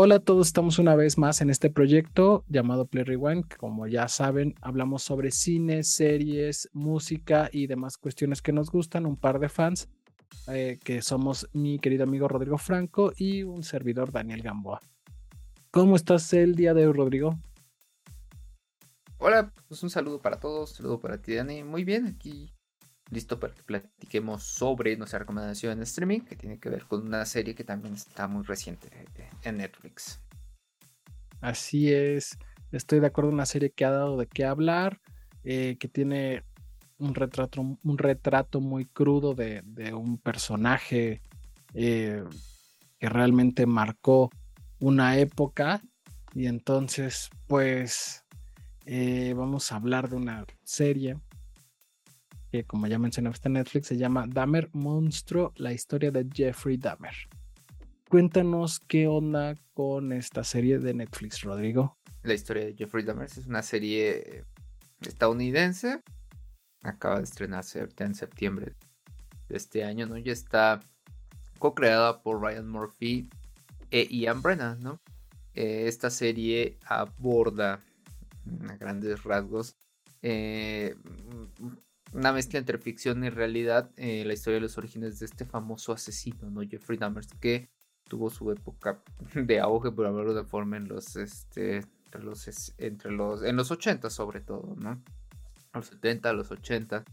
Hola a todos, estamos una vez más en este proyecto llamado Play Rewind, como ya saben, hablamos sobre cine, series, música y demás cuestiones que nos gustan, un par de fans, eh, que somos mi querido amigo Rodrigo Franco y un servidor Daniel Gamboa. ¿Cómo estás el día de hoy, Rodrigo? Hola, pues un saludo para todos, un saludo para ti, Dani. Muy bien, aquí listo para que platiquemos sobre nuestra recomendación en streaming, que tiene que ver con una serie que también está muy reciente en Netflix. Así es, estoy de acuerdo en una serie que ha dado de qué hablar, eh, que tiene un retrato, un retrato muy crudo de, un personaje eh, que realmente marcó una época. Y entonces, pues, eh, vamos a hablar de una serie que como ya mencioné en Netflix, se llama Dahmer Monstruo, la historia de Jeffrey Dahmer. Cuéntanos qué onda con esta serie de Netflix, Rodrigo. La historia de Jeffrey Dahmer es una serie estadounidense. Acaba de estrenarse en septiembre de este año, ¿no? Ya está co-creada por Ryan Murphy e Ian Brennan, ¿no? Eh, esta serie aborda a grandes rasgos eh, una mezcla entre ficción y realidad, eh, la historia de los orígenes de este famoso asesino, ¿no? Jeffrey Dahmer, que tuvo su época de auge, por hablarlo de forma, en los, este, entre los, entre los, en los 80 sobre todo, ¿no? Los 70, los 80.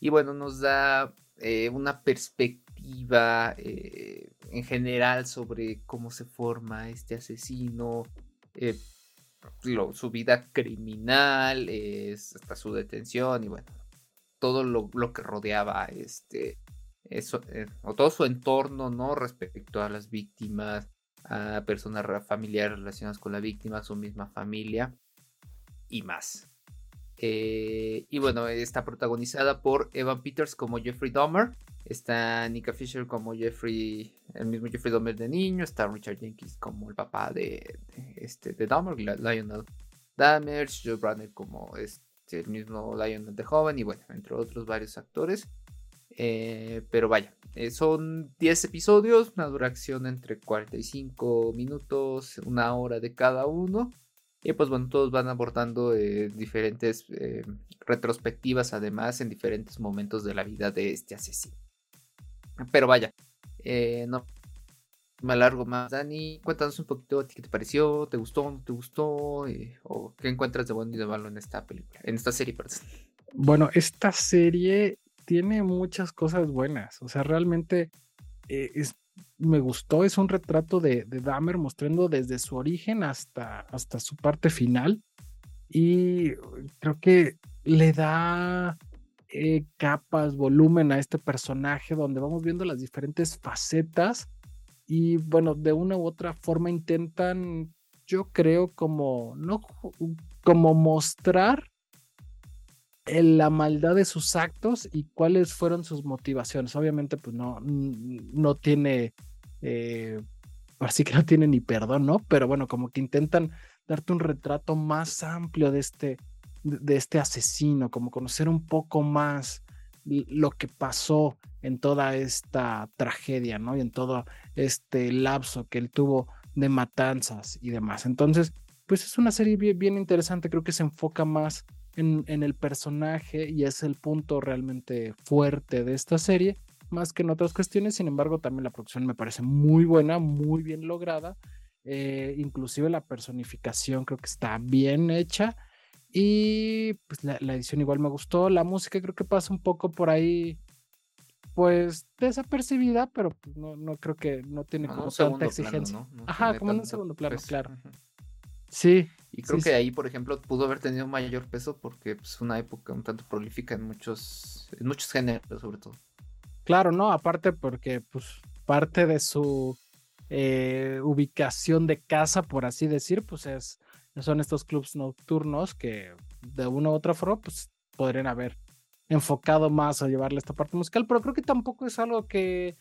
Y bueno, nos da eh, una perspectiva eh, en general sobre cómo se forma este asesino, su vida criminal, hasta su detención y bueno, todo lo, que rodeaba este, eso, eh, o todo su entorno, ¿no? Respecto a las víctimas, a personas familiares relacionadas con la víctima, su misma familia y más. Eh, y bueno, está protagonizada por Evan Peters como Jeffrey Dahmer, está Nika Fisher como Jeffrey, el mismo Jeffrey Dahmer de niño, está Richard Jenkins como el papá de, este, de Dahmer, Lionel Dahmer, Joe Brandon como este el mismo Lion de joven y bueno, entre otros varios actores. Eh, pero vaya, eh, son 10 episodios, una duración entre 45 minutos, una hora de cada uno. Y pues bueno, todos van abordando eh, diferentes retrospectivas, además, en diferentes momentos de la vida de este asesino. Pero vaya, no me alargo más. Dani, cuéntanos un poquito qué te pareció, te gustó, no te gustó, eh, o qué encuentras de bueno y de malo en esta película, en esta serie, perdón. Bueno, esta serie tiene muchas cosas buenas, o sea, realmente eh, es, me gustó, es un retrato de, de Dahmer mostrando desde su origen hasta, hasta su parte final, y creo que le da eh, capas, volumen a este personaje, donde vamos viendo las diferentes facetas y bueno, de una u otra forma intentan, yo creo, como, no, como mostrar la maldad de sus actos y cuáles fueron sus motivaciones. Obviamente, pues no, no tiene, eh, así que no tiene ni perdón, ¿no? Pero bueno, como que intentan darte un retrato más amplio de este, de este asesino, como conocer un poco más lo que pasó en toda esta tragedia, ¿no? Y en todo este lapso que él tuvo de matanzas y demás. Entonces, pues es una serie bien, interesante, creo que se enfoca más en, el personaje y es el punto realmente fuerte de esta serie, más que en otras cuestiones, sin embargo, también la producción me parece muy buena, muy bien lograda, eh, inclusive la personificación creo que está bien hecha y pues la, edición igual me gustó. La música creo que pasa un poco por ahí, pues desapercibida, pero pues, no, no creo que no tiene como tanta exigencia. Ajá, como en un segundo plano, claro. Sí. Y creo que ahí, por ejemplo, pudo haber tenido mayor peso porque es pues, una época un tanto prolífica en muchos, en muchos géneros, sobre todo. Claro, no, aparte porque pues parte de su eh, ubicación de casa, por así decir, pues es son estos clubs nocturnos que de una u otra forma pues podrían haber enfocado más a llevarle esta parte musical, pero creo que tampoco es algo que,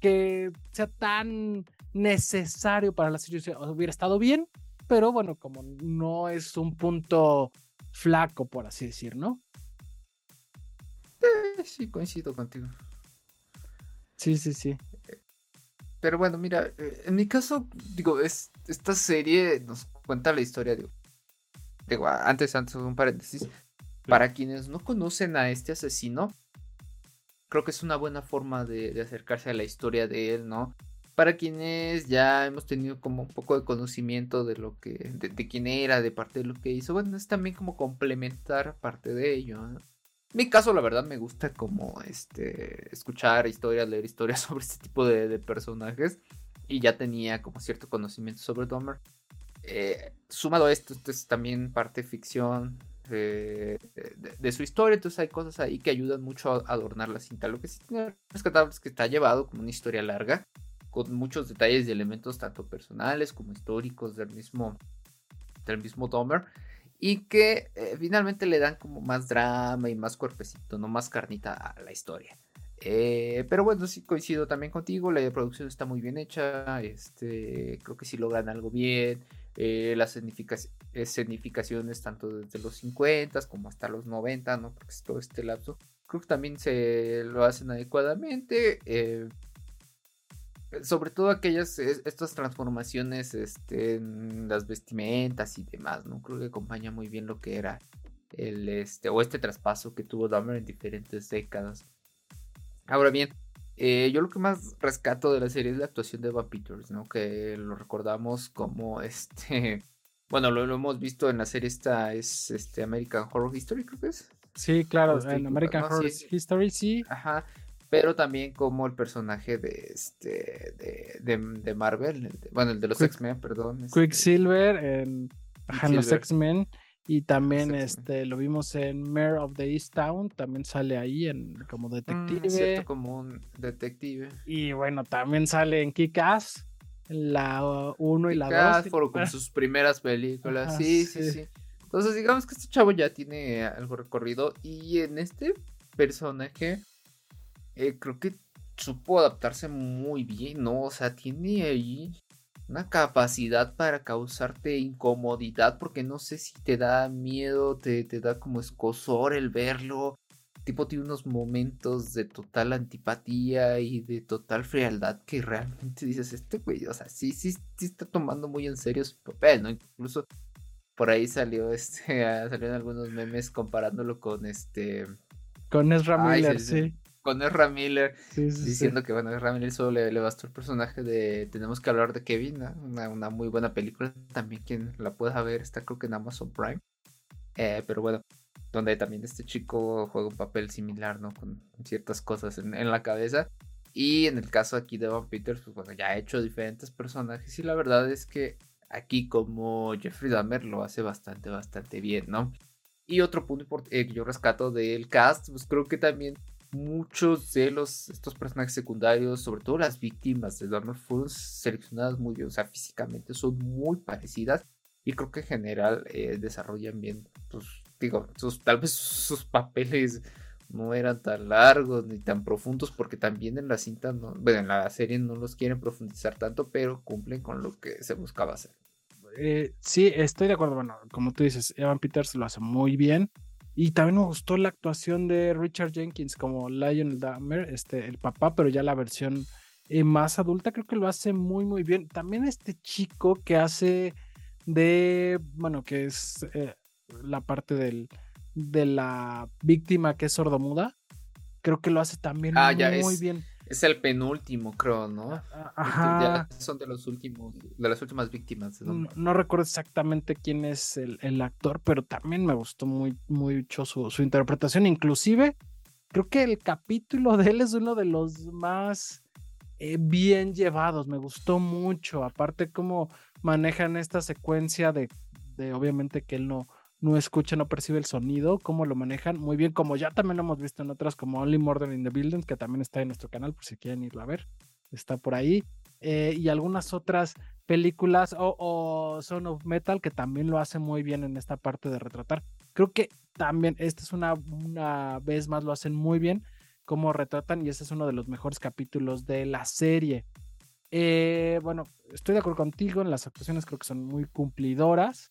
que sea tan necesario para la serie. Hubiera estado bien, pero bueno, como no es un punto flaco, por así decir, ¿no? Eh, sí, coincido contigo. Sí, sí, sí. Pero bueno, mira, eh, en mi caso, digo, es, esta serie nos cuenta la historia, digo, digo antes, antes, un paréntesis, para quienes no conocen a este asesino, creo que es una buena forma de, acercarse a la historia de él, ¿no? Para quienes ya hemos tenido como un poco de conocimiento de lo que, de, quién era, de parte de lo que hizo, bueno, es también como complementar parte de ello. ¿no? Mi caso, la verdad, me gusta como este escuchar historias, leer historias sobre este tipo de, personajes. Y ya tenía como cierto conocimiento sobre Dahmer. Eh, sumado a esto, esto es también parte ficción de, su historia. Entonces hay cosas ahí que ayudan mucho a adornar la cinta. Lo que sí tiene rescatable es que está llevado como una historia larga. Con muchos detalles y elementos tanto personales como históricos del mismo, del mismo Dahmer y que eh, finalmente le dan como más drama y más cuerpecito, no más carnita a la historia. Eh, pero bueno, sí coincido también contigo, la producción está muy bien hecha, este, creo que sí logran algo bien, eh, las escenificaciones tanto desde los 50 como hasta los 90, ¿no? Porque es todo este lapso, creo que también se lo hacen adecuadamente sobre todo aquellas, estas transformaciones este, en las vestimentas y demás, ¿no? Creo que acompaña muy bien lo que era el, este, o este traspaso que tuvo Dahmer en diferentes décadas. Ahora bien, eh, yo lo que más rescato de la serie es la actuación de Evan Peters, ¿no? Que lo recordamos como este, bueno, lo, hemos visto en la serie esta, es este American Horror History, creo que es. Sí, claro, en American Horror History, sí. Ajá pero también como el personaje de este de, Marvel, bueno, el de los X-Men, perdón. Este Quicksilver en, en los X-Men y también este lo vimos en Mayor of the East Town, también sale ahí en como mm, detective. como un detective. Y bueno, también sale en Kick-Ass, la 1 y la 2. con sus primeras películas. sí, sí, sí, Entonces, digamos que este chavo ya tiene algo recorrido y en este personaje eh, creo que supo adaptarse muy bien, ¿no? O sea, tiene ahí una capacidad para causarte incomodidad porque no sé si te da miedo, te, te da como escosor el verlo. Tipo tiene unos momentos de total antipatía y de total frialdad que realmente dices, este güey, o sea, sí, sí, sí está tomando muy en serio su papel, ¿no? Incluso por ahí salió este, salieron algunos memes comparándolo con este... Con Ezra Miller, sí con Ezra Miller diciendo que bueno, Ezra Miller solo le, bastó el personaje de Tenemos que hablar de Kevin, una, muy buena película, también quien la pueda ver está creo que en Amazon Prime, eh, pero bueno, donde también este chico juega un papel similar, ¿no? Con ciertas cosas en, la cabeza. Y en el caso aquí de Van Peters, pues bueno, ya ha hecho diferentes personajes y la verdad es que aquí como Jeffrey Dahmer lo hace bastante, bastante bien, ¿no? Y otro punto eh, que yo rescato del cast, pues creo que también muchos de los estos personajes secundarios, sobre todo las víctimas de Dahmer, fueron seleccionadas muy bien, o sea, físicamente son muy parecidas y creo que en general eh, desarrollan bien, pues digo, sus, tal vez sus papeles no eran tan largos ni tan profundos porque también en la cinta, no, bueno, en la serie no los quieren profundizar tanto, pero cumplen con lo que se buscaba hacer. Eh, sí, estoy de acuerdo. Bueno, como tú dices, Evan Peters lo hace muy bien. Y también me gustó la actuación de Richard Jenkins como Lionel Dahmer, este, el papá, pero ya la versión eh, más adulta, creo que lo hace muy, muy bien. También este chico que hace de, bueno, que es eh, la parte del, de la víctima que es sordomuda, creo que lo hace también ah, muy bien. Es el penúltimo, creo, ¿no? Ah, ajá. son de los últimos, de las últimas víctimas. no, recuerdo exactamente quién es el, actor, pero también me gustó muy, mucho su, interpretación. Inclusive, creo que el capítulo de él es uno de los más eh, bien llevados. Me gustó mucho. Aparte, cómo manejan esta secuencia de, de obviamente que él no no escucha, no percibe el sonido, cómo lo manejan muy bien, como ya también lo hemos visto en otras como Only Murder in the Building, que también está en nuestro canal por si quieren irlo a ver, está por ahí, eh, y algunas otras películas o, Son of Metal que también lo hace muy bien en esta parte de retratar. Creo que también esta es una, una vez más lo hacen muy bien cómo retratan y ese es uno de los mejores capítulos de la serie. Eh, bueno, estoy de acuerdo contigo en las actuaciones, creo que son muy cumplidoras.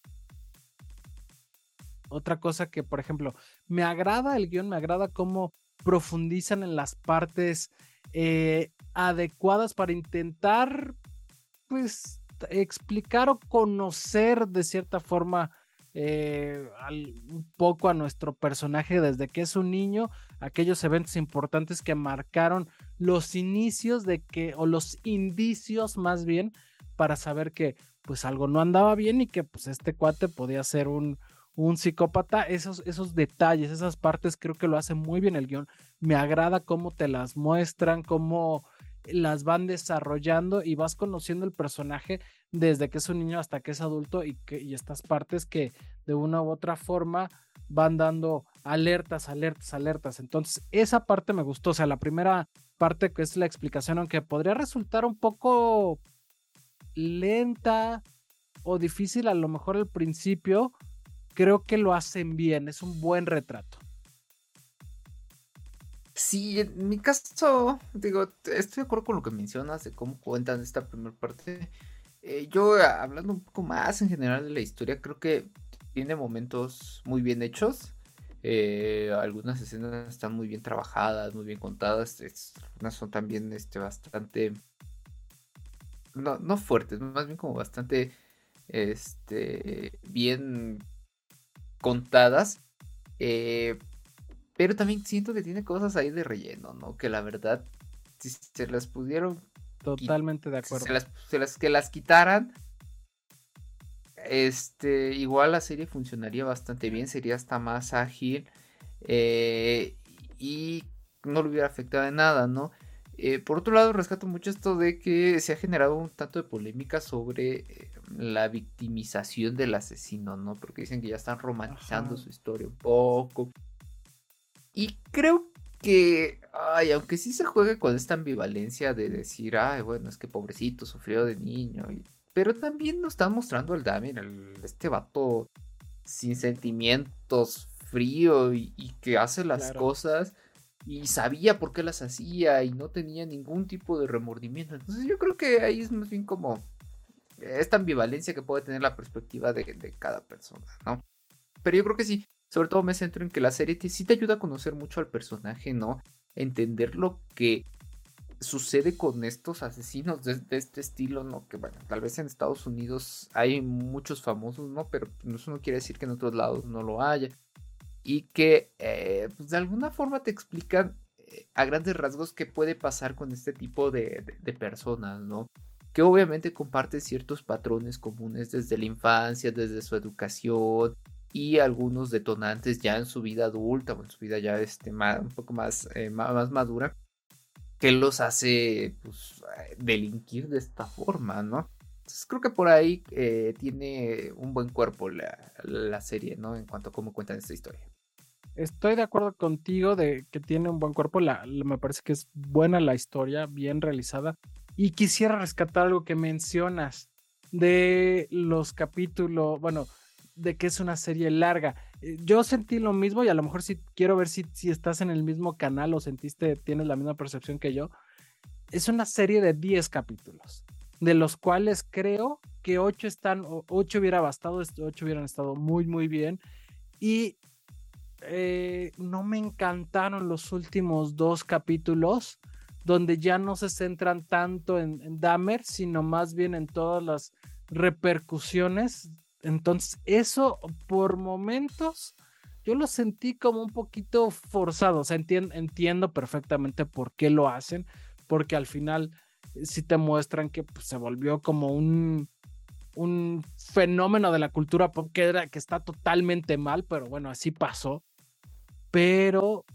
Otra cosa que, por ejemplo, me agrada el guion, me agrada cómo profundizan en las partes eh, adecuadas para intentar, pues, explicar o conocer de cierta forma eh, un poco a nuestro personaje desde que es un niño, aquellos eventos importantes que marcaron los inicios de que, o los indicios más bien, para saber que pues algo no andaba bien y que pues este cuate podía ser un, un psicópata, esos, esos detalles, esas partes creo que lo hace muy bien el guion. Me agrada cómo te las muestran, cómo las van desarrollando y vas conociendo el personaje desde que es un niño hasta que es adulto y, que, y estas partes que de una u otra forma van dando alertas, alertas, alertas. Entonces, esa parte me gustó. O sea, la primera parte que es la explicación, aunque podría resultar un poco lenta o difícil a lo mejor al principio, creo que lo hacen bien. Es un buen retrato. Sí, en mi caso, digo, estoy de acuerdo con lo que mencionas de cómo cuentan esta primera parte. Eh, yo, hablando un poco más en general de la historia, creo que tiene momentos muy bien hechos. Eh, algunas escenas están muy bien trabajadas, muy bien contadas. algunas son también este, bastante. No, no fuertes, más bien como bastante este, bien contadas. Eh, pero también siento que tiene cosas ahí de relleno, ¿no? Que la verdad, si se las pudieron Totalmente de acuerdo. Se las, que las quitaran, este, igual la serie funcionaría bastante bien, sería hasta más ágil eh, y no le hubiera afectado en nada, ¿no? Eh, por otro lado, rescato mucho esto de que se ha generado un tanto de polémica sobre eh, la victimización del asesino, ¿no? Porque dicen que ya están romantizando su historia un poco. Y creo que, ay, aunque sí se juegue con esta ambivalencia de decir, ay, bueno, es que pobrecito, sufrió de niño, pero también nos están mostrando el Damien, el, este vato sin sentimientos, frío y, que hace las cosas y sabía por qué las hacía y no tenía ningún tipo de remordimiento. Entonces yo creo que ahí es más bien como esta ambivalencia que puede tener la perspectiva de, de cada persona, ¿no? Pero yo creo que sí, sobre todo me centro en que la serie sí te ayuda a conocer mucho al personaje, ¿no? Entender lo que sucede con estos asesinos de, este estilo, ¿no? Que bueno, tal vez en Estados Unidos hay muchos famosos, ¿no? Pero eso no quiere decir que en otros lados no lo haya. Y que eh, pues de alguna forma te explican eh, a grandes rasgos qué puede pasar con este tipo de, de personas, ¿no? Que obviamente comparte ciertos patrones comunes desde la infancia, desde su educación, y algunos detonantes ya en su vida adulta o en su vida ya este, un poco más, eh, más madura que los hace pues, delinquir de esta forma, ¿no? Entonces creo que por ahí eh, tiene un buen cuerpo la, serie, ¿no? En cuanto a cómo cuentan esta historia. Estoy de acuerdo contigo de que tiene un buen cuerpo, la, me parece que es buena la historia, bien realizada. Y quisiera rescatar algo que mencionas de los capítulos, bueno, de que es una serie larga. Eh, yo sentí lo mismo y a lo mejor si quiero ver si, si estás en el mismo canal o sentiste, tienes la misma percepción que yo. Es una serie de 10 capítulos, de los cuales creo que 8 están, 8 hubiera bastado, 8 hubieran estado muy, muy bien. Y eh, no me encantaron los últimos dos capítulos, donde ya no se centran tanto en, en Dahmer, sino más bien en todas las repercusiones entonces, eso por momentos yo lo sentí como un poquito forzado. Entiendo perfectamente por qué lo hacen, porque al final eh, sí te muestran que pues, se volvió como un, un fenómeno de la cultura pop que, era, que está totalmente mal, pero bueno, así pasó. Pero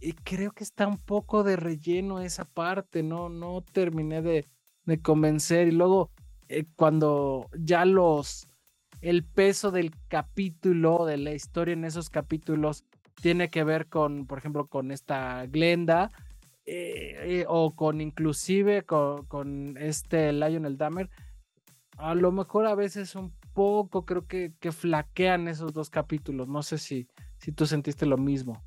y creo que está un poco de relleno esa parte, no, no terminé de, de convencer. Y luego, eh, cuando ya los el peso del capítulo, de la historia en esos capítulos, tiene que ver con, por ejemplo, con esta Glenda, eh, eh, o con inclusive con, este Lionel Dahmer, a lo mejor a veces un poco creo que flaquean esos dos capítulos. No sé si, si tú sentiste lo mismo.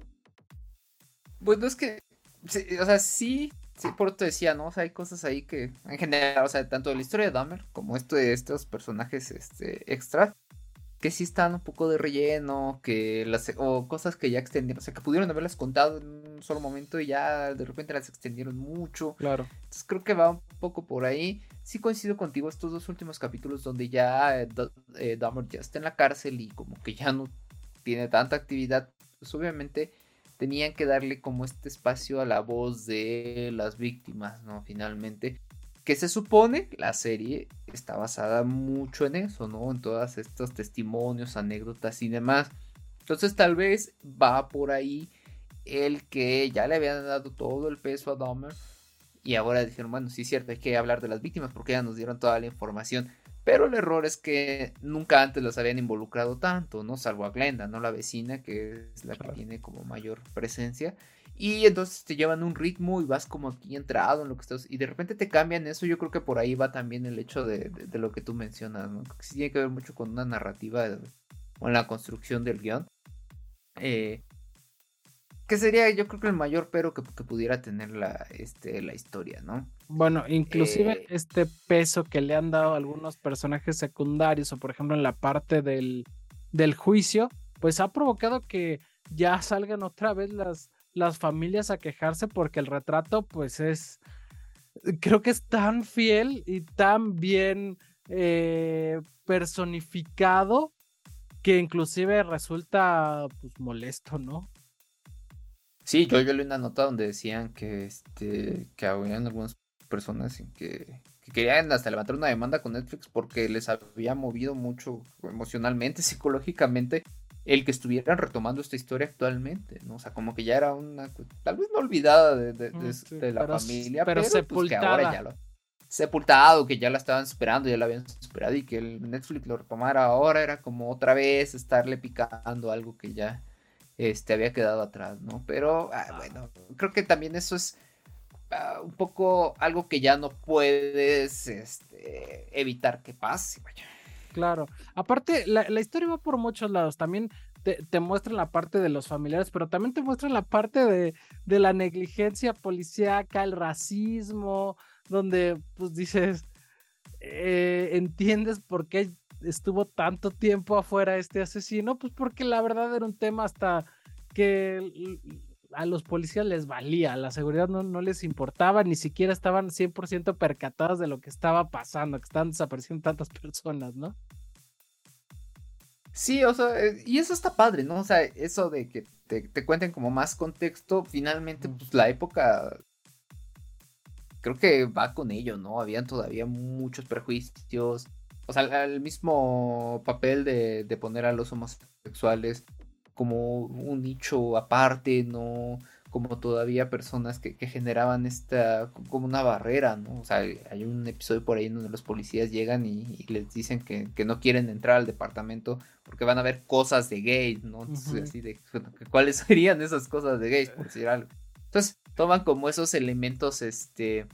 Bueno, es que, o sea, sí, Sí, por te decía, ¿no? O sea, hay cosas ahí que, en general, o sea, tanto de la historia de Dahmer como esto de estos personajes este, extra, que sí están un poco de relleno, que las, o cosas que ya extendieron, o sea, que pudieron haberlas contado en un solo momento y ya de repente las extendieron mucho. Claro. Entonces creo que va un poco por ahí. Sí coincido contigo estos dos últimos capítulos donde ya eh, eh, Dahmer ya está en la cárcel y como que ya no tiene tanta actividad, pues obviamente tenían que darle como este espacio a la voz de las víctimas, ¿no? Finalmente que se supone la serie está basada mucho en eso, ¿no? En todos estos testimonios, anécdotas y demás. Entonces tal vez va por ahí el que ya le habían dado todo el peso a Dahmer y ahora dijeron, bueno, sí es cierto, hay que hablar de las víctimas porque ya nos dieron toda la información. Pero el error es que nunca antes los habían involucrado tanto, ¿no? Salvo a Glenda, ¿no? La vecina, que es la que tiene como mayor presencia. Y entonces te llevan un ritmo y vas como aquí entrado en lo que estás. Y de repente te cambian eso. Yo creo que por ahí va también el hecho de, lo que tú mencionas, ¿no? Que sí tiene que ver mucho con una narrativa o en la construcción del guion. Eh, que sería yo creo que el mayor pero que, pudiera tener la, este, la historia, ¿no? Bueno, inclusive eh, este peso que le han dado algunos personajes secundarios o por ejemplo en la parte del, del juicio, pues ha provocado que ya salgan otra vez las, las familias a quejarse porque el retrato pues es, creo que es tan fiel y tan bien eh, personificado que inclusive resulta pues molesto, ¿no? Sí, yo, yo leí una nota donde decían que este que habían algunas personas que, que querían hasta levantar una demanda con Netflix porque les había movido mucho emocionalmente, psicológicamente el que estuvieran retomando esta historia actualmente, ¿no? O sea, como que ya era una, tal vez no olvidada de, mm, la familia, pero, pues, sepultada. que ahora ya lo, sepultado, que ya la estaban esperando, ya la habían esperado y que el Netflix lo retomara ahora era como otra vez estarle picando algo que ya este, había quedado atrás, ¿no? Pero, ah, bueno, creo que también eso es ah, un poco algo que ya no puedes este, evitar que pase, vaya. Claro. Aparte, la, historia va por muchos lados. También te, te, muestran la parte de los familiares, pero también te muestran la parte de, de la negligencia policíaca, el racismo, donde pues dices, eh, entiendes por qué estuvo tanto tiempo afuera este asesino, pues porque la verdad era un tema hasta que a los policías les valía, la seguridad no, no les importaba, ni siquiera estaban 100% percatados de lo que estaba pasando, que estaban desapareciendo tantas personas, ¿no? Sí, o sea, eh, y eso está padre, ¿no? O sea, eso de que te, cuenten como más contexto, finalmente, pues la época creo que va con ello, ¿no? Habían todavía muchos prejuicios. O sea, el mismo papel de, de poner a los homosexuales como un nicho aparte, no como todavía personas que, generaban esta como una barrera, ¿no? O sea, hay un episodio por ahí donde los policías llegan y, les dicen que, no quieren entrar al departamento porque van a ver cosas de gays, ¿no? Entonces, así de cuáles serían esas cosas de gays, por decir algo. Entonces, toman como esos elementos, este,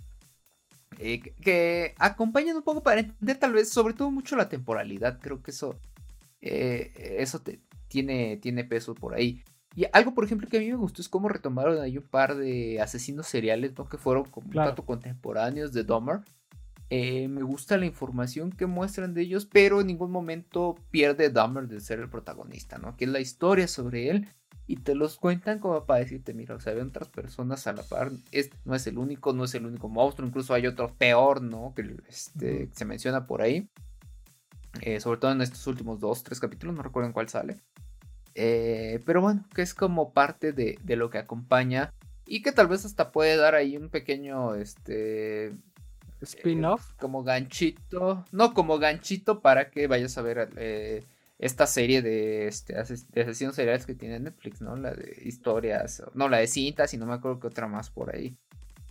eh, que acompañan un poco para entender tal vez, sobre todo mucho la temporalidad. Creo que eso, eh, eso te, tiene, tiene peso por ahí. Y algo, por ejemplo, que a mí me gustó es cómo retomaron ahí un par de asesinos seriales, ¿no? Que fueron como tanto contemporáneos de Dahmer. Eh, me gusta la información que muestran de ellos, pero en ningún momento pierde Dahmer de ser el protagonista, ¿no? Que es la historia sobre él y te los cuentan como para decirte, mira, o sea, hay otras personas a la par, este no es el único, no es el único monstruo, incluso hay otro peor, ¿no? Que este, se menciona por ahí. Eh, sobre todo en estos últimos dos, tres capítulos, no recuerdo en cuál sale. Eh, pero bueno, que es como parte de, lo que acompaña y que tal vez hasta puede dar ahí un pequeño, este... Spin-off. Eh, como ganchito. No, como ganchito para que vayas a ver esta serie de, este, de asesinos seriales que tiene Netflix, ¿no? La de historias, no, la de cintas y no me acuerdo que otra más por ahí.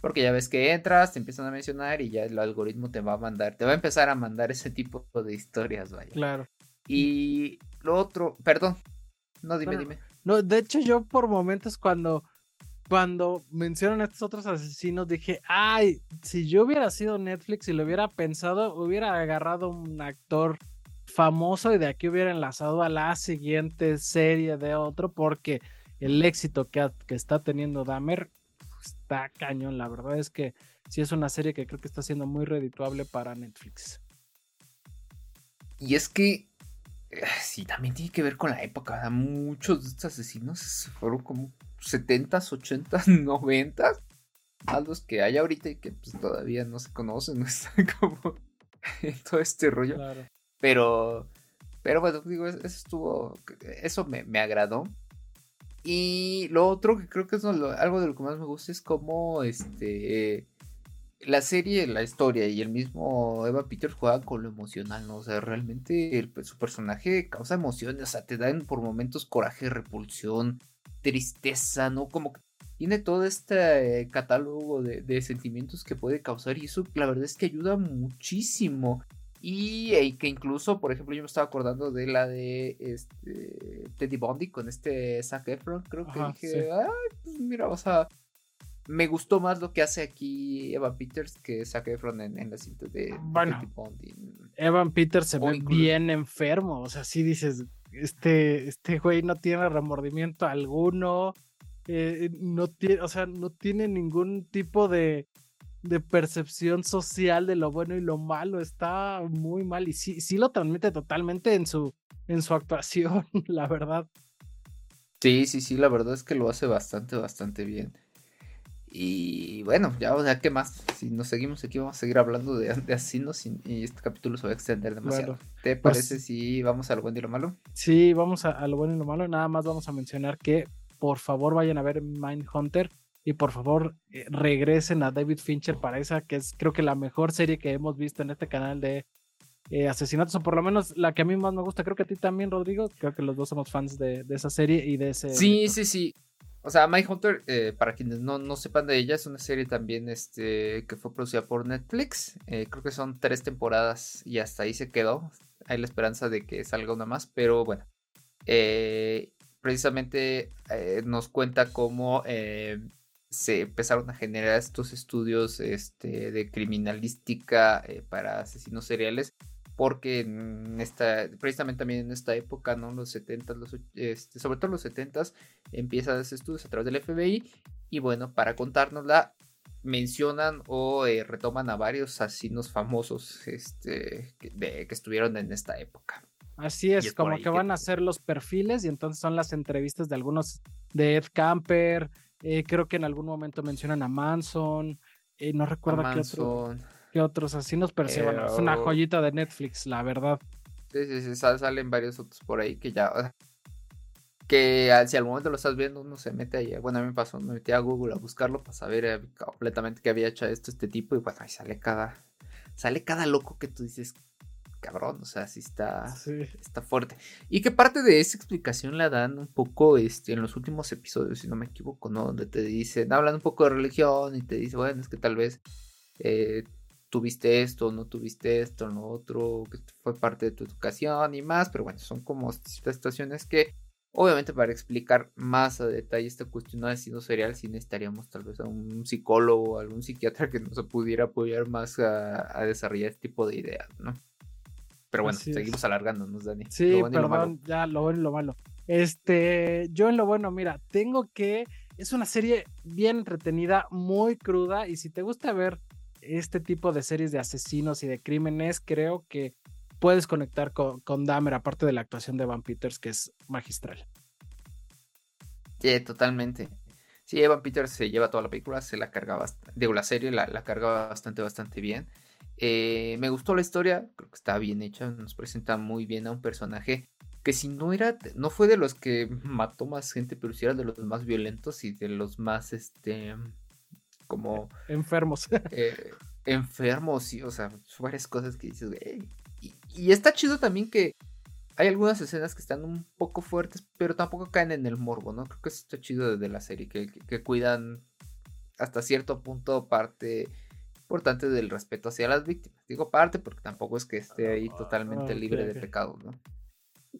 Porque ya ves que entras, te empiezan a mencionar y ya el algoritmo te va a mandar, te va a empezar a mandar ese tipo de historias, vaya. Claro. Y lo otro, perdón, no, dime, dime. No, de hecho yo por momentos cuando, cuando mencionan a estos otros asesinos dije, ay, si yo hubiera sido Netflix y lo hubiera pensado, hubiera agarrado un actor famoso y de aquí hubiera enlazado a la siguiente serie de otro porque el éxito que, que está teniendo Dahmer está cañón. La verdad es que sí es una serie que creo que está siendo muy redituable para Netflix. Y es que eh, sí, también tiene que ver con la época. Muchos de estos asesinos fueron como 70s, 80s, 90s. A los que hay ahorita y que pues, todavía no se conocen, no están como en todo este rollo. Pero, pero bueno, digo, eso estuvo, eso me, me agradó. Y lo otro que creo que es algo de lo que más me gusta es cómo este la serie, la historia y el mismo Eva Peters juegan con lo emocional, ¿no? O sea, realmente el, su personaje causa emociones, o sea, te dan por momentos coraje, repulsión, tristeza, ¿no? Como tiene todo este catálogo de, de, sentimientos que puede causar y eso la verdad es que ayuda muchísimo. Y, que incluso, por ejemplo, yo me estaba acordando de la de este, Teddy Bondi con este Zac Efron. Creo que dije, ay, pues mira, o sea, me gustó más lo que hace aquí Evan Peters que Zac Efron en, la cinta de, bueno, Teddy Bondi. Evan Peters se ve bien enfermo. O sea, sí dices, este, este güey no tiene remordimiento alguno. Eh, no tiene, o sea, no tiene ningún tipo de de percepción social de lo bueno y lo malo. Está muy mal y sí, sí lo transmite totalmente en su, en su actuación, la verdad. Sí, sí, sí, la verdad es que lo hace bastante, bastante bien. Y bueno, ya, o sea, ¿qué más? Si nos seguimos aquí, vamos a seguir hablando de, de asinos y, este capítulo se va a extender demasiado. ¿Te pues parece si vamos a lo bueno y lo malo? Sí, vamos a, a, lo bueno y lo malo. Nada más vamos a mencionar que por favor vayan a ver Mindhunter y por favor eh, regresen a David Fincher para esa que es creo que la mejor serie que hemos visto en este canal de eh, asesinatos o por lo menos la que a mí más me gusta. Creo que a ti también Rodrigo creo que los dos somos fans de, esa serie y de ese sí sí sí. O sea My Hunter eh, para quienes no, no sepan de ella es una serie también este que fue producida por Netflix. Creo que son tres temporadas y hasta ahí se quedó. Hay la esperanza de que salga una más pero bueno. Precisamente nos cuenta cómo se empezaron a generar estos estudios este, de criminalística eh, para asesinos seriales porque en esta, precisamente también en esta época, ¿no? Los 70, los, este, sobre todo los 70, empiezan esos estudios a través del FBI y bueno, para contárnosla, mencionan o eh, retoman a varios asesinos famosos este, que, que estuvieron en esta época. Así es, como que van a hacer los perfiles y entonces son las entrevistas de algunos de Ed Camper, eh, creo que en algún momento mencionan a Manson. Eh, no recuerdo qué, otro, qué, otros asesinos, pero sí, bueno, es una joyita de Netflix, la verdad. Sí, sí, sí, salen varios otros por ahí que ya. Que si al momento lo estás viendo, uno se mete ahí. Bueno, a mí me pasó, me metí a Google a buscarlo para saber eh, completamente qué había hecho esto, este tipo. Y bueno, ahí sale cada. Sale cada loco que tú dices, cabrón, o sea, sí está, está fuerte. Y que parte de esa explicación la dan un poco este, en los últimos episodios, si no me equivoco, ¿no? Donde te dicen, hablan un poco de religión y te dicen, bueno, es que tal vez eh, tuviste esto, no tuviste esto, no otro, que fue parte de tu educación y más, pero bueno, son como situaciones que Obviamente para explicar más a detalle esta cuestión de asesino serial sí necesitaríamos tal vez a un psicólogo o algún psiquiatra que nos pudiera apoyar más a, a desarrollar este tipo de ideas, ¿no? Pero bueno, seguimos alargándonos, Dani. Sí, perdón, ya lo bueno y lo malo. Este, yo en lo bueno, mira, tengo que. Es una serie bien entretenida, muy cruda. Y si te gusta ver este tipo de series de asesinos y de crímenes, creo que puedes conectar con, con Dahmer, aparte de la actuación de Evan Peters, que es magistral. Sí, totalmente. Sí, Evan Peters se lleva toda la película, se la cargaba, digo, la serie la, la cargaba bastante, bastante bien. Eh, me gustó la historia, creo que está bien hecha, nos presenta muy bien a un personaje que si no era, no fue de los que mató más gente, pero si era de los más violentos y de los más, este, como... Enfermos. Eh, enfermos, sí, o sea, varias cosas que dices, Y, está chido también que hay algunas escenas que están un poco fuertes, pero tampoco caen en el morbo, ¿no? Creo que eso está chido de la serie, que, que cuidan hasta cierto punto parte importante del respeto hacia las víctimas. Digo parte porque tampoco es que esté ahí totalmente libre de pecado, ¿no?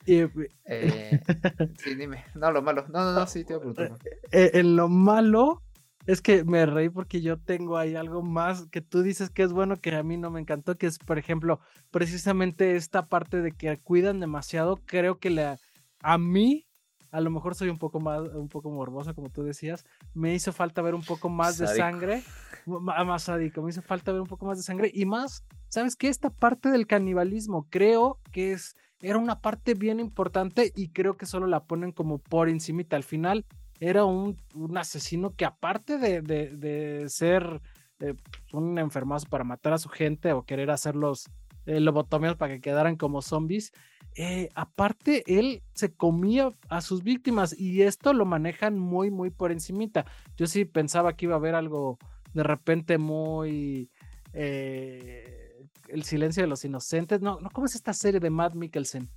Eh, sí, dime. No, lo malo. No, no, no, sí, te voy a preguntar. Eh, en lo malo es que me reí porque yo tengo ahí algo más que tú dices que es bueno que a mí no me encantó, que es, por ejemplo, precisamente esta parte de que cuidan demasiado. Creo que le, a mí a lo mejor soy un poco más, un poco morbosa, como tú decías. Me hizo falta ver un poco más de sangre. Más sádico, me hizo falta ver un poco más de sangre. Y más, ¿sabes qué? Esta parte del canibalismo creo que es era una parte bien importante y creo que solo la ponen como por encimita. Al final era un, asesino que aparte de, ser eh, un enfermazo para matar a su gente o querer hacer los eh, lobotomias para que quedaran como zombies, eh, aparte él se comía a sus víctimas y esto lo manejan muy, muy por encimita. Yo sí pensaba que iba a haber algo de repente muy... el silencio de los inocentes. No, no, ¿cómo es esta serie de Matt Mikkelsen?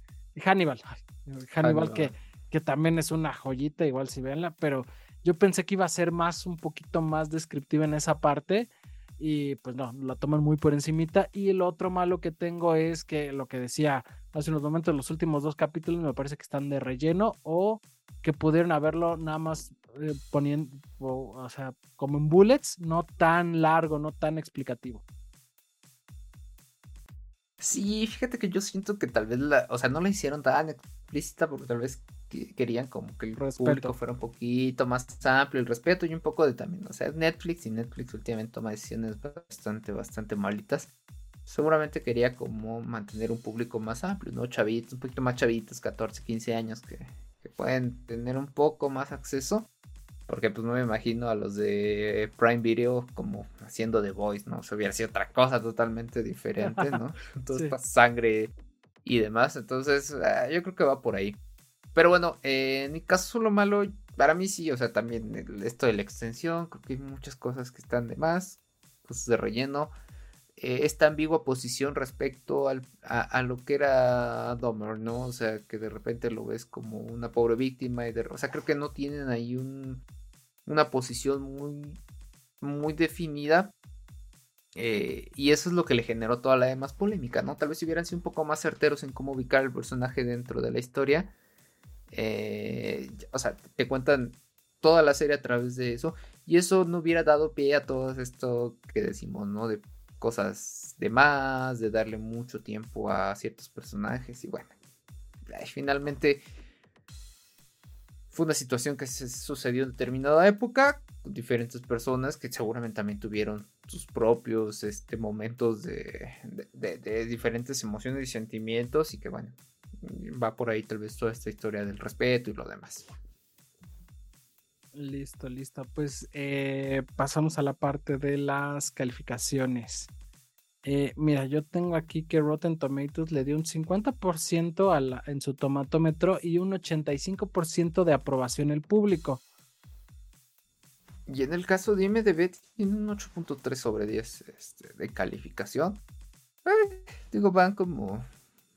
Hannibal. Hannibal, que que también es una joyita, igual si veanla, pero yo pensé que iba a ser más, un poquito más descriptiva en esa parte y pues no, la toman muy por encimita y el otro malo que tengo es que lo que decía hace unos momentos, los últimos dos capítulos me parece que están de relleno o que pudieron haberlo nada más eh, poniendo, o, sea, como en bullets, no tan largo, no tan explicativo. Sí, fíjate que yo siento que tal vez la, o sea, no la hicieron tan explícita porque tal vez querían como que el público fuera un poquito más amplio, el respeto y un poco de también, o sea, Netflix y Netflix últimamente toma decisiones bastante, bastante malitas. Seguramente quería como mantener un público más amplio, ¿no? Chavitos, un poquito más chavitos, 14, 15 años que, que pueden tener un poco más acceso. Porque pues no me imagino a los de Prime Video como haciendo The Voice, ¿no? O sea, hubiera sido otra cosa totalmente diferente, ¿no? Toda esta sangre y demás. Entonces, ah, yo creo que va por ahí. Pero bueno, eh, en mi caso lo malo, para mí sí, o sea, también esto de la extensión, creo que hay muchas cosas que están de más, cosas de relleno. Eh, esta ambigua posición respecto al, a, lo que era Dahmer, ¿no? O sea, que de repente lo ves como una pobre víctima y de, o sea, creo que no tienen ahí un, una posición muy, muy definida. Eh, y eso es lo que le generó toda la demás polémica, ¿no? Tal vez si hubieran sido un poco más certeros en cómo ubicar el personaje dentro de la historia, eh, o sea, te cuentan toda la serie a través de eso. Y eso no hubiera dado pie a todo esto que decimos, ¿no? De cosas de más, de darle mucho tiempo a ciertos personajes. Y bueno, finalmente fue una situación que se sucedió en determinada época con diferentes personas que seguramente también tuvieron sus propios este, momentos de, de diferentes emociones y sentimientos y que bueno, va por ahí tal vez toda esta historia del respeto y lo demás. Listo, listo. Pues eh, pasamos a la parte de las calificaciones. Eh, mira, yo tengo aquí que Rotten Tomatoes le dio un 50% en su tomatómetro y un 85% de aprobación el público. Y en el caso de IMDB tiene un 8.3 sobre 10 este, de calificación. Eh, digo, van como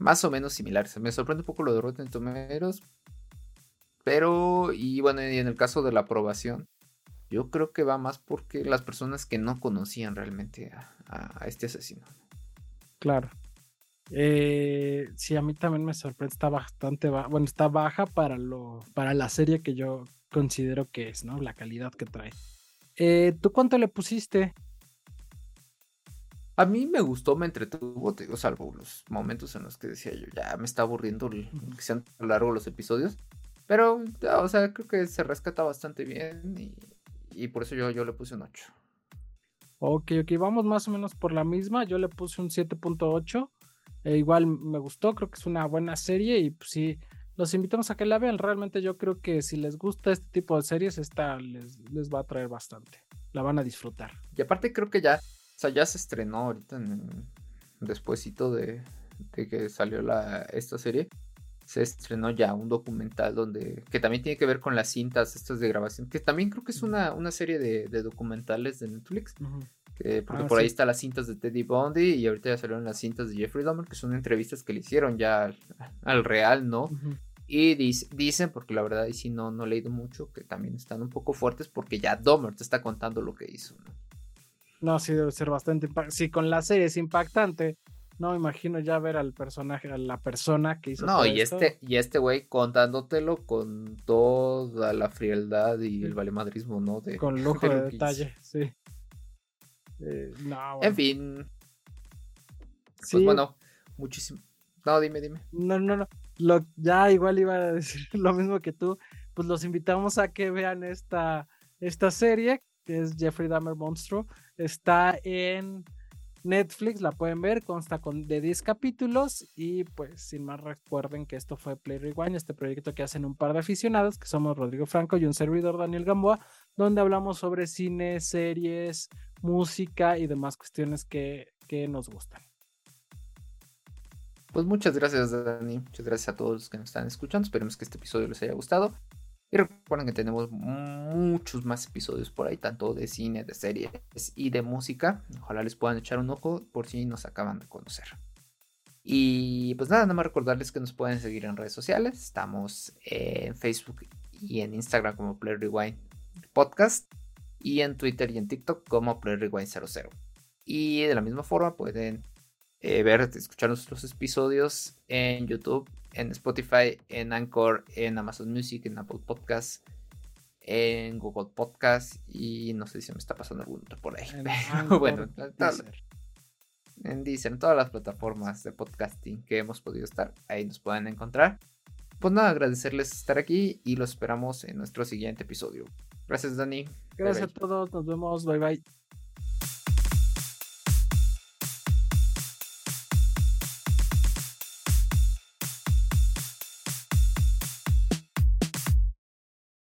más o menos similares. Me sorprende un poco lo de Rotten Tomatoes. Pero, y bueno, y en el caso de la aprobación, yo creo que va más porque las personas que no conocían realmente a, este asesino. Claro. Eh, sí, a mí también me sorprende, está bastante baja, bueno, está baja para lo, para la serie que yo considero que es, ¿no? La calidad que trae. Eh, ¿Tú cuánto le pusiste? A mí me gustó, me entretuvo, te digo, salvo los momentos en los que decía yo, ya me está aburriendo que sean largos los episodios. Pero, o sea, creo que se rescata bastante bien y, por eso yo, yo le puse un 8. Ok, ok, vamos más o menos por la misma. Yo le puse un 7.8. E igual me gustó, creo que es una buena serie y pues sí, los invitamos a que la vean. Realmente yo creo que si les gusta este tipo de series, esta les, les va a traer bastante. La van a disfrutar. Y aparte creo que ya sea, ya se estrenó ahorita en, despuésito de, que salió la, esta serie. Se estrenó ya un documental donde. que también tiene que ver con las cintas estas de grabación. Que también creo que es una, una serie de, documentales de Netflix. que, porque ah, por ahí están las cintas de Teddy Bundy y ahorita ya salieron las cintas de Jeffrey Dahmer, que son entrevistas que le hicieron ya al, real, ¿no? Y dicen, porque la verdad ahí sí no, no he leído mucho, que también están un poco fuertes porque ya Dahmer te está contando lo que hizo, ¿no? No, sí debe ser bastante impactante. Si con la serie es impactante, no me imagino ya ver al personaje, a la persona que hizo. No, y este, y este güey contándotelo con toda la frialdad y el valemadrismo, ¿no? De, con lujo de, detalle, sí. Eh, no, En fin. Pues bueno, muchísimo. No, dime, dime. No, no, no. Lo, ya igual iba a decir lo mismo que tú. Pues los invitamos a que vean esta, esta serie, que es Jeffrey Dahmer Monstruo está en Netflix, la pueden ver, consta con, de 10 capítulos y pues sin más recuerden que esto fue Play Rewind, este proyecto que hacen un par de aficionados, que somos Rodrigo Franco y un servidor Daniel Gamboa, donde hablamos sobre cine, series, música y demás cuestiones que, que nos gustan. Pues muchas gracias Dani, muchas gracias a todos los que nos están escuchando, esperemos que este episodio les haya gustado. Y recuerden que tenemos muchos más episodios por ahí, tanto de cine, de series y de música. Ojalá les puedan echar un ojo por si nos acaban de conocer. Y pues nada, nada más recordarles que nos pueden seguir en redes sociales. Estamos en Facebook y en Instagram como Play Rewind Podcast. Y en Twitter y en TikTok como Play Rewind 00. Y de la misma forma pueden eh, ver, escuchar nuestros episodios en YouTube en Spotify, en Anchor, en Amazon Music, en Apple Podcasts, en Google Podcasts y no sé si me está pasando algún otro por ahí. bueno, en Deezer, en todas las plataformas de podcasting que hemos podido estar, ahí nos pueden encontrar. Pues nada, agradecerles estar aquí y los esperamos en nuestro siguiente episodio. Gracias, Dani. Gracias a todos, nos vemos, bye bye.